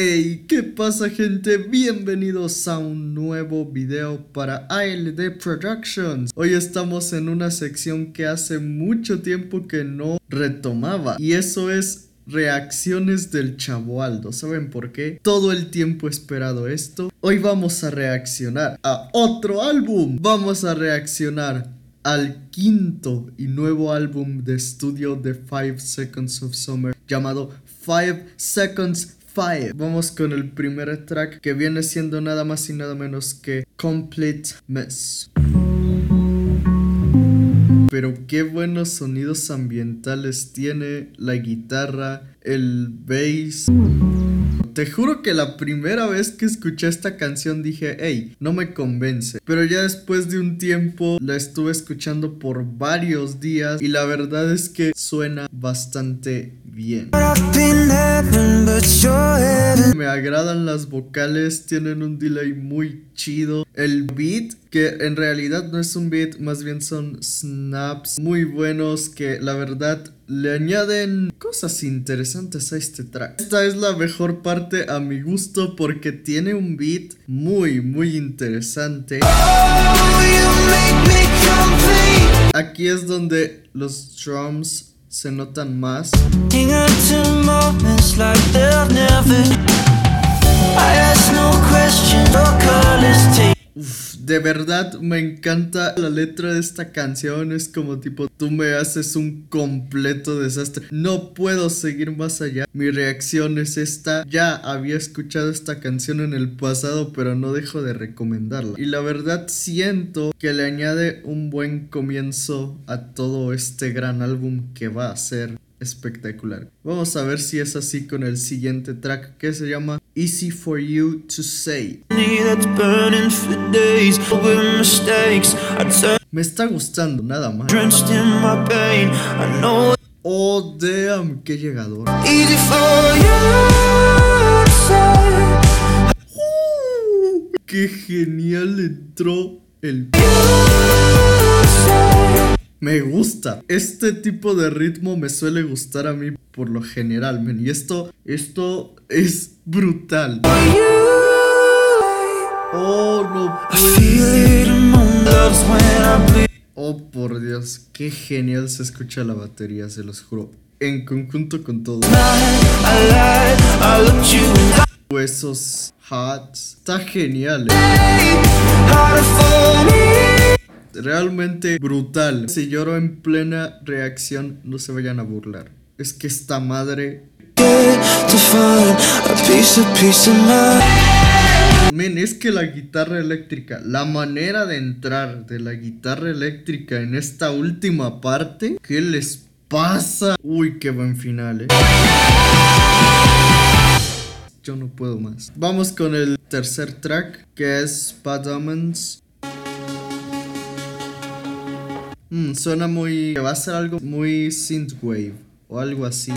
Hey, ¿qué pasa gente? Bienvenidos a un nuevo video para ALD Productions. Hoy estamos en una sección que hace mucho tiempo que no retomaba y eso es reacciones del Chavo Aldo. ¿Saben por qué? Todo el tiempo he esperado esto. Hoy vamos a reaccionar a otro álbum. Vamos a reaccionar al quinto y nuevo álbum de estudio de 5 Seconds of Summer llamado 5 Seconds Vamos con el primer track que viene siendo nada más y nada menos que Complete Mess. Pero qué buenos sonidos ambientales tiene la guitarra, el bass. Te juro que la primera vez que escuché esta canción dije, hey, no me convence. Pero ya después de un tiempo la estuve escuchando por varios días y la verdad es que suena bastante bien. Me agradan las vocales, tienen un delay muy chido. El beat, que en realidad no es un beat, más bien son snaps muy buenos que la verdad le añaden cosas interesantes a este track. Esta es la mejor parte a mi gusto porque tiene un beat muy muy interesante. Aquí es donde los drums se notan más de verdad me encanta la letra de esta canción. Es como tipo, tú me haces un completo desastre. No puedo seguir más allá. Mi reacción es esta. Ya había escuchado esta canción en el pasado, pero no dejo de recomendarla. Y la verdad siento que le añade un buen comienzo a todo este gran álbum que va a ser espectacular. Vamos a ver si es así con el siguiente track que se llama Easy for You to Say. Me está gustando nada más. Oh damn, qué llegador. Uh, qué genial entró el me gusta. Este tipo de ritmo me suele gustar a mí por lo general, men. Y esto, esto es brutal. Oh, no Oh, por Dios, qué genial se escucha la batería, se los juro. En conjunto con todo. Esos hats. Está genial. Eh realmente brutal. Si lloro en plena reacción, no se vayan a burlar. Es que esta madre... Men, es que la guitarra eléctrica, la manera de entrar de la guitarra eléctrica en esta última parte, ¿qué les pasa? Uy, qué buen final, eh. Yo no puedo más. Vamos con el tercer track, que es Bad Omens. Mm, suena muy. va a ser algo muy synthwave o algo así.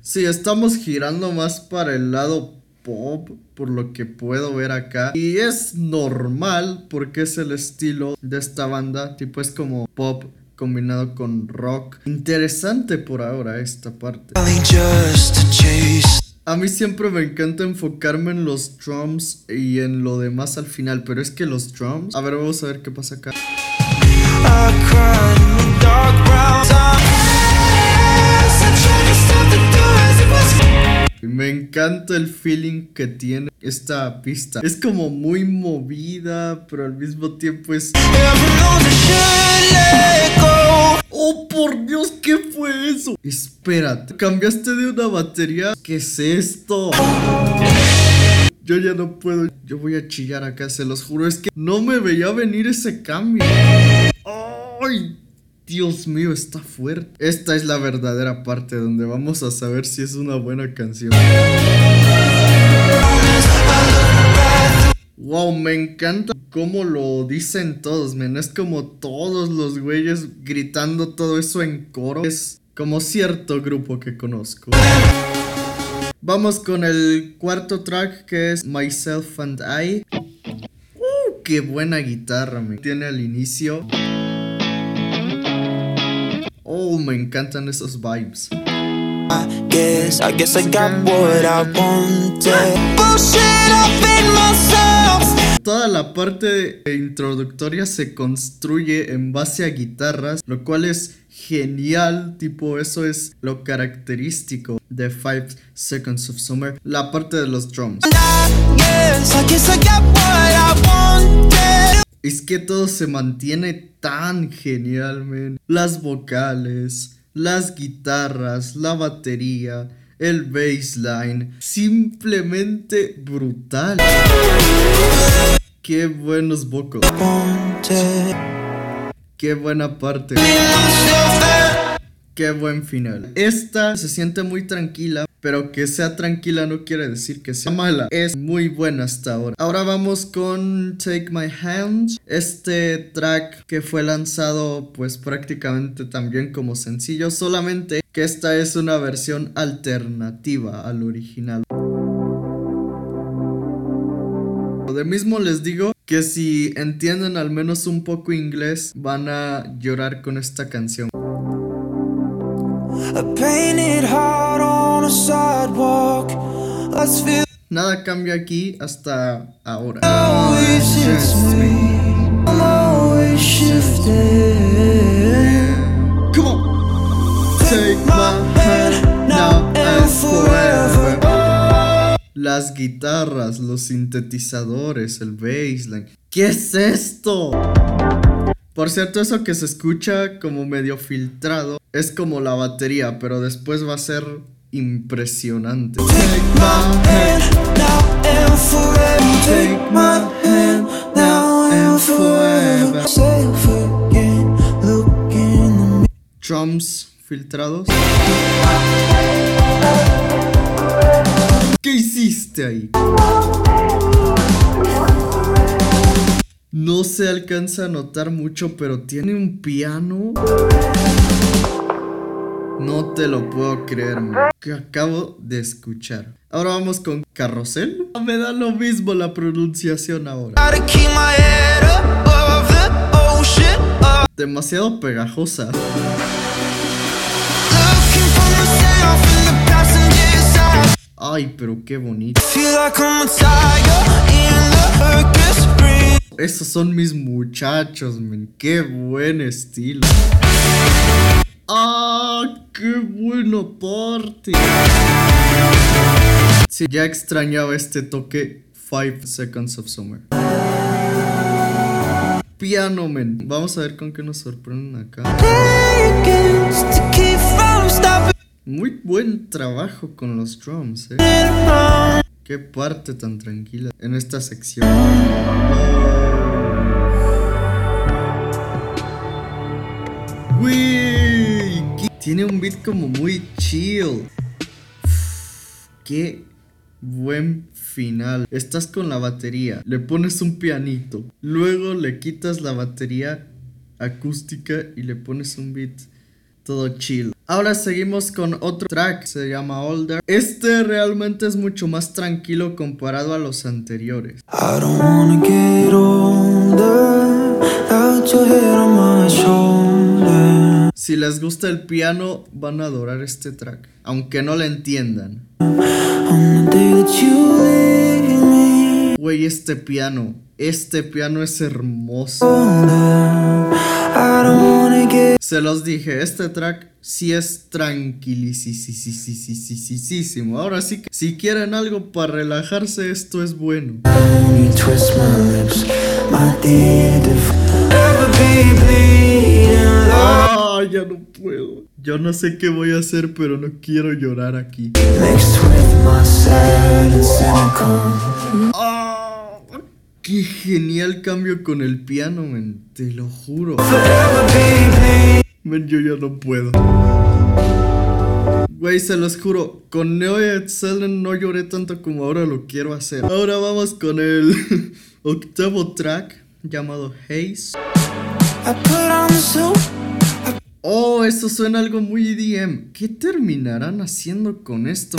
Sí, estamos girando más para el lado pop, por lo que puedo ver acá. Y es normal porque es el estilo de esta banda. Tipo, es como pop combinado con rock. Interesante por ahora esta parte. A mí siempre me encanta enfocarme en los drums y en lo demás al final, pero es que los drums... A ver, vamos a ver qué pasa acá. Me encanta el feeling que tiene esta pista. Es como muy movida, pero al mismo tiempo es... ¡Oh, por Dios! ¿Qué fue eso? Espérate, cambiaste de una batería. ¿Qué es esto? Yo ya no puedo. Yo voy a chillar acá, se los juro. Es que no me veía venir ese cambio. ¡Ay! Dios mío, está fuerte. Esta es la verdadera parte donde vamos a saber si es una buena canción. Wow, me encanta cómo lo dicen todos, men. Es como todos los güeyes gritando todo eso en coro. Es como cierto grupo que conozco. Vamos con el cuarto track que es Myself and I. Uh, qué buena guitarra me tiene al inicio. Oh, me encantan esos vibes. guess, I guess I got what I wanted. Bullshit parte introductoria se construye en base a guitarras, lo cual es genial, tipo eso es lo característico de Five Seconds of Summer, la parte de los drums. Es que todo se mantiene tan genialmente. Las vocales, las guitarras, la batería, el bassline, simplemente brutal. Qué buenos vocals. Qué buena parte. Qué buen final. Esta se siente muy tranquila, pero que sea tranquila no quiere decir que sea mala. Es muy buena hasta ahora. Ahora vamos con Take My Hand. Este track que fue lanzado pues prácticamente también como sencillo, solamente que esta es una versión alternativa al original. De mismo les digo que si entienden al menos un poco inglés van a llorar con esta canción. Nada cambia aquí hasta ahora. Las guitarras, los sintetizadores, el bassline. ¿Qué es esto? Por cierto, eso que se escucha como medio filtrado es como la batería, pero después va a ser impresionante. Drums filtrados. ¿Qué hiciste ahí? No se alcanza a notar mucho, pero tiene un piano. No te lo puedo creer, que acabo de escuchar. Ahora vamos con carrusel. Me da lo mismo la pronunciación ahora. Demasiado pegajosa. Ay, pero qué bonito. Esos son mis muchachos, men. Qué buen estilo. ¡Ah! ¡Qué bueno parte! Sí, ya extrañaba este toque 5 Seconds of Summer. Piano, men. Vamos a ver con qué nos sorprenden acá. Muy buen trabajo con los drums, eh. Qué parte tan tranquila en esta sección. Uy, tiene un beat como muy chill. Qué buen final. Estás con la batería, le pones un pianito, luego le quitas la batería acústica y le pones un beat todo chill. Ahora seguimos con otro track, se llama Older. Este realmente es mucho más tranquilo comparado a los anteriores. Si les gusta el piano, van a adorar este track, aunque no le entiendan. Güey, este piano, este piano es hermoso. Se los dije, este track sí es tranquilísimo. Ahora sí que si quieren algo para relajarse, esto es bueno. Ah, ya no puedo. Yo no sé qué voy a hacer, pero no quiero llorar aquí. Qué genial cambio con el piano, men. Te lo juro. Men, yo ya no puedo. Güey, se los juro, con Neo Excel no lloré tanto como ahora lo quiero hacer. Ahora vamos con el octavo track llamado Haze. Oh, eso suena algo muy EDM. ¿Qué terminarán haciendo con esto?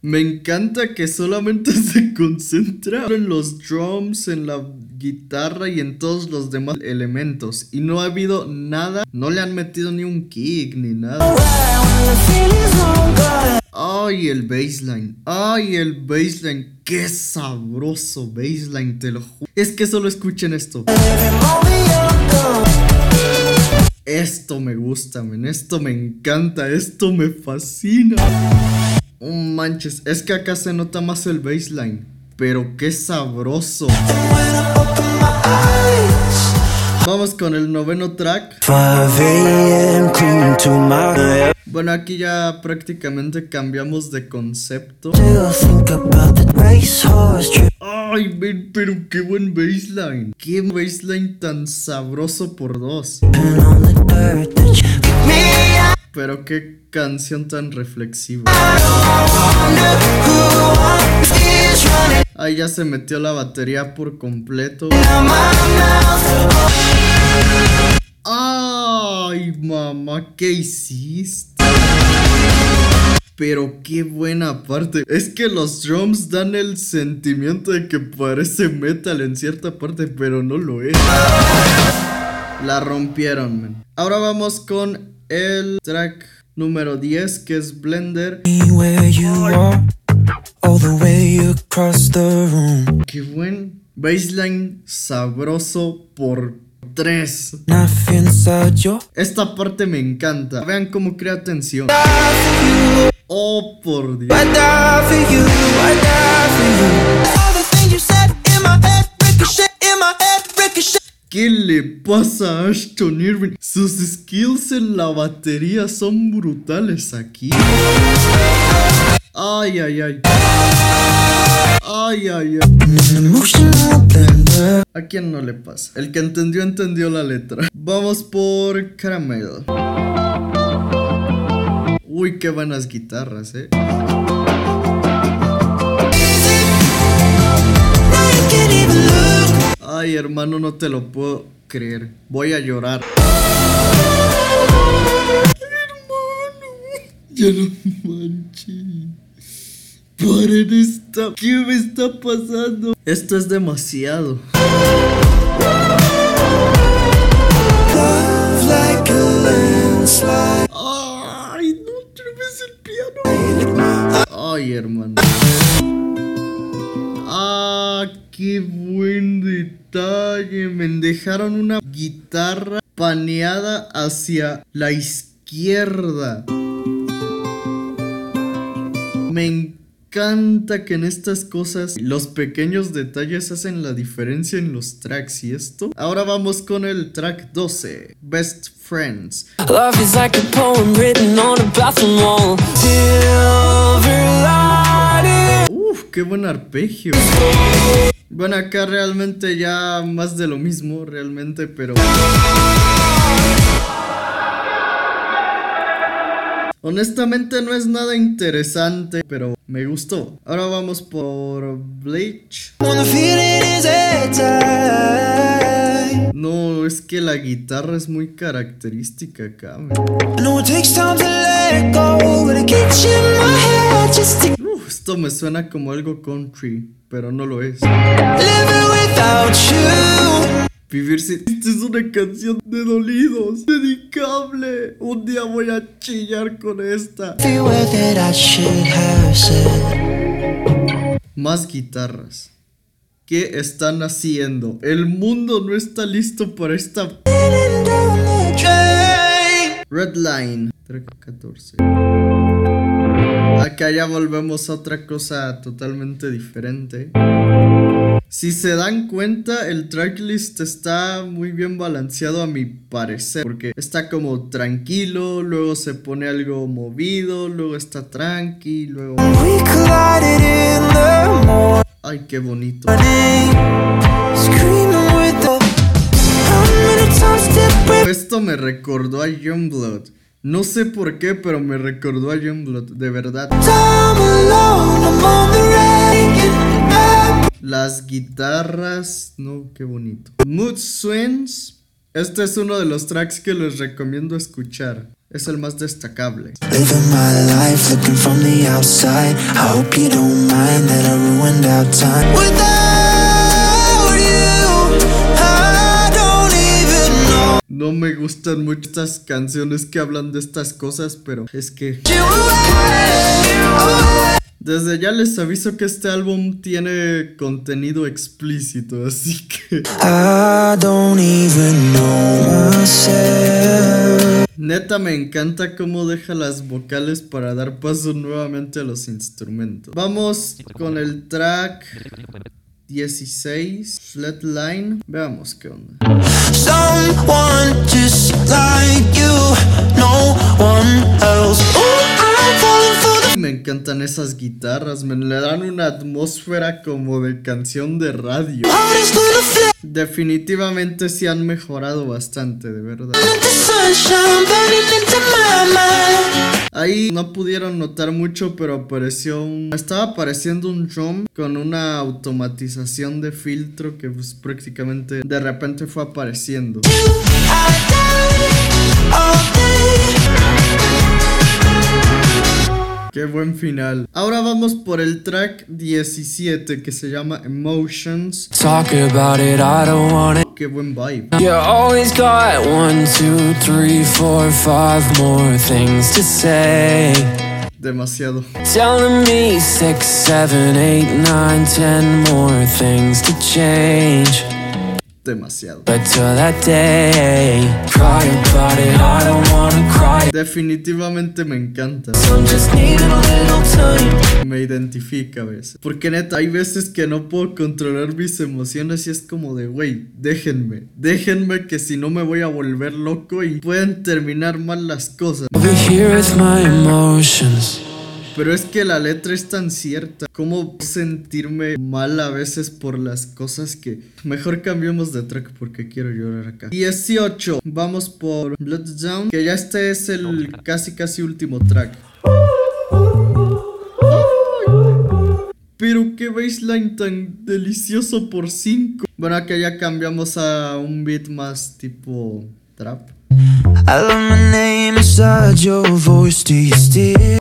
Me encanta que solamente se concentra en los drums, en la guitarra y en todos los demás elementos. Y no ha habido nada, no le han metido ni un kick ni nada. Ay, el baseline. Ay, el baseline. Qué sabroso baseline, te lo juro. Es que solo escuchen esto. Esto me gusta, men. Esto me encanta. Esto me fascina. Oh, manches. Es que acá se nota más el baseline. Pero qué sabroso. Vamos con el noveno track. Bueno, aquí ya prácticamente cambiamos de concepto. Ay, pero qué buen baseline. Qué baseline tan sabroso por dos. Pero qué canción tan reflexiva. Ahí ya se metió la batería por completo. Ay, mamá, ¿qué hiciste? Pero qué buena parte. Es que los drums dan el sentimiento de que parece metal en cierta parte, pero no lo es. La rompieron, man. Ahora vamos con el track número 10, que es Blender. Qué buen baseline sabroso por 3. Esta parte me encanta. Vean cómo crea tensión. Oh, por Dios. ¿Qué le pasa a Ashton Irving? Sus skills en la batería son brutales aquí. Ay, ay, ay. Ay, ay, ay. ¿A quién no le pasa? El que entendió, entendió la letra. Vamos por Caramel. Uy, qué buenas guitarras, eh. Ay, hermano, no te lo puedo creer. Voy a llorar. Hermano, ya no manches. Paren esta. ¿Qué me está pasando? Esto es demasiado. Ay, no, el piano. Ay, hermano. Ah, qué buen detalle. Me dejaron una guitarra paneada hacia la izquierda. Me encanta que en estas cosas los pequeños detalles hacen la diferencia en los tracks y esto. Ahora vamos con el track 12, Best Friends. Love is like a poem written on a bathroom wall. Uf, qué buen arpegio. Bueno, acá realmente ya más de lo mismo, realmente, pero... Honestamente no es nada interesante, pero me gustó. Ahora vamos por Bleach. No, es que la guitarra es muy característica acá. esto me suena como algo country, pero no lo es. Vivir sin... Esta es una canción de dolidos. Dedicable. Un día voy a chillar con esta. Más guitarras. ¿Qué están haciendo? El mundo no está listo para esta... Redline. 14. Acá ya volvemos a otra cosa totalmente diferente. Si se dan cuenta, el tracklist está muy bien balanceado a mi parecer, porque está como tranquilo, luego se pone algo movido, luego está tranqui, luego... Ay, qué bonito. Esto me recordó a Youngblood. No sé por qué, pero me recordó a Youngblood, de verdad. Las guitarras, no, qué bonito. Mood Swings. Este es uno de los tracks que les recomiendo escuchar. Es el más destacable. No me gustan mucho estas canciones que hablan de estas cosas, pero es que... Desde ya les aviso que este álbum tiene contenido explícito, así que... I don't even know myself. Neta me encanta cómo deja las vocales para dar paso nuevamente a los instrumentos. Vamos con el track 16, Flatline. Veamos qué onda. Someone just like you, no one else. Me encantan esas guitarras, me le dan una atmósfera como de canción de radio. Definitivamente se han mejorado bastante, de verdad. Ahí no pudieron notar mucho, pero apareció un... Estaba apareciendo un drum con una automatización de filtro que pues, prácticamente de repente fue apareciendo. Qué buen final. Ahora vamos por el track 17 que se llama Emotions. Talk about it, I don't want it. Qué buen vibe. You always got one, two, three, four, five more things to say. Demasiado. Telling me six, seven, eight, nine, ten more things to change demasiado. Definitivamente me encanta. Me identifica a veces. Porque neta, hay veces que no puedo controlar mis emociones y es como de, wey, déjenme, déjenme que si no me voy a volver loco y pueden terminar mal las cosas. Pero es que la letra es tan cierta. ¿Cómo sentirme mal a veces por las cosas que... Mejor cambiemos de track porque quiero llorar acá. 18. Vamos por Blood Down. Que ya este es el casi casi último track. Pero qué baseline tan delicioso por 5. Bueno, acá ya cambiamos a un beat más tipo trap. My name voice?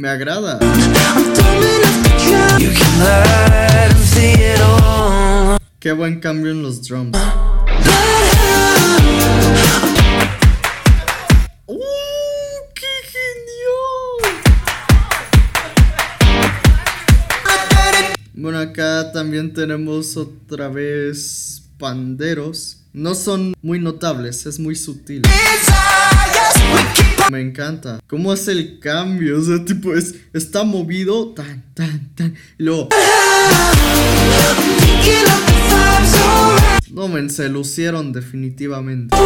Me agrada. Qué buen cambio en los drums. ¡Uh! ¡Qué genial! Bueno, acá también tenemos otra vez panderos. No son muy notables, es muy sutil. Encanta. ¿Cómo hace el cambio? O sea, tipo, es, está movido. Tan, tan, tan. Y luego. No, men, se lucieron definitivamente.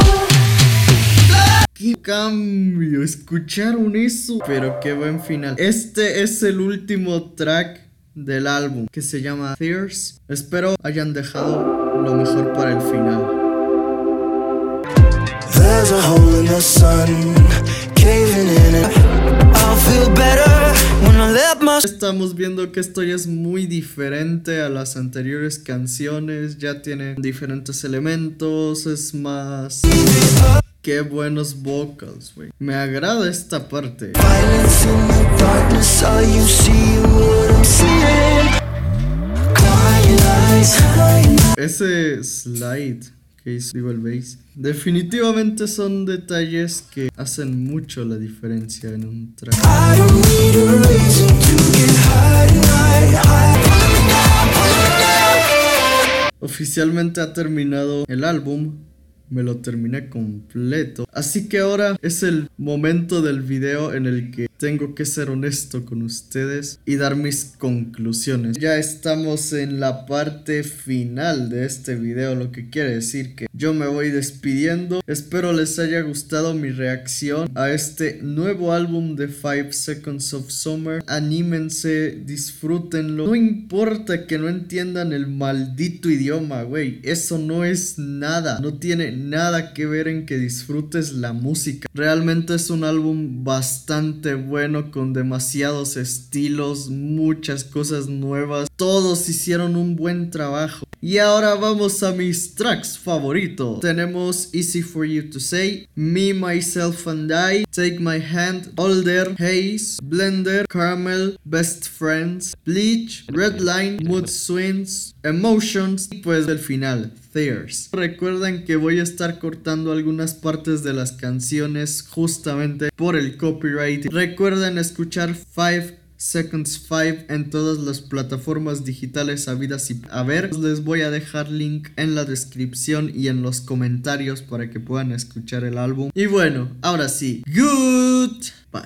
¡Qué cambio! ¿Escucharon eso? Pero qué buen final. Este es el último track del álbum que se llama Tears. Espero hayan dejado lo mejor para el final. Estamos viendo que esto ya es muy diferente a las anteriores canciones, ya tiene diferentes elementos, es más... Qué buenos vocals, güey. Me agrada esta parte. Ese slide el bass. Definitivamente son detalles que hacen mucho la diferencia en un track. Oficialmente ha terminado el álbum me lo terminé completo. Así que ahora es el momento del video en el que tengo que ser honesto con ustedes y dar mis conclusiones. Ya estamos en la parte final de este video, lo que quiere decir que yo me voy despidiendo. Espero les haya gustado mi reacción a este nuevo álbum de 5 Seconds of Summer. Anímense, disfrútenlo. No importa que no entiendan el maldito idioma, güey. Eso no es nada. No tiene nada que ver en que disfrutes la música. Realmente es un álbum bastante bueno con demasiados estilos, muchas cosas nuevas. Todos hicieron un buen trabajo. Y ahora vamos a mis tracks favoritos. Tenemos Easy for You to Say, Me, Myself and I, Take My Hand, Older, Haze, Blender, Caramel, Best Friends, Bleach, Red Line, Mood Swings, Emotions y pues el final, Theirs. Recuerden que voy a estar cortando algunas partes de las canciones justamente por el copyright. Recuerden escuchar 5 Seconds 5 en todas las plataformas digitales habidas y a ver. Les voy a dejar link en la descripción y en los comentarios para que puedan escuchar el álbum. Y bueno, ahora sí, good. Bye.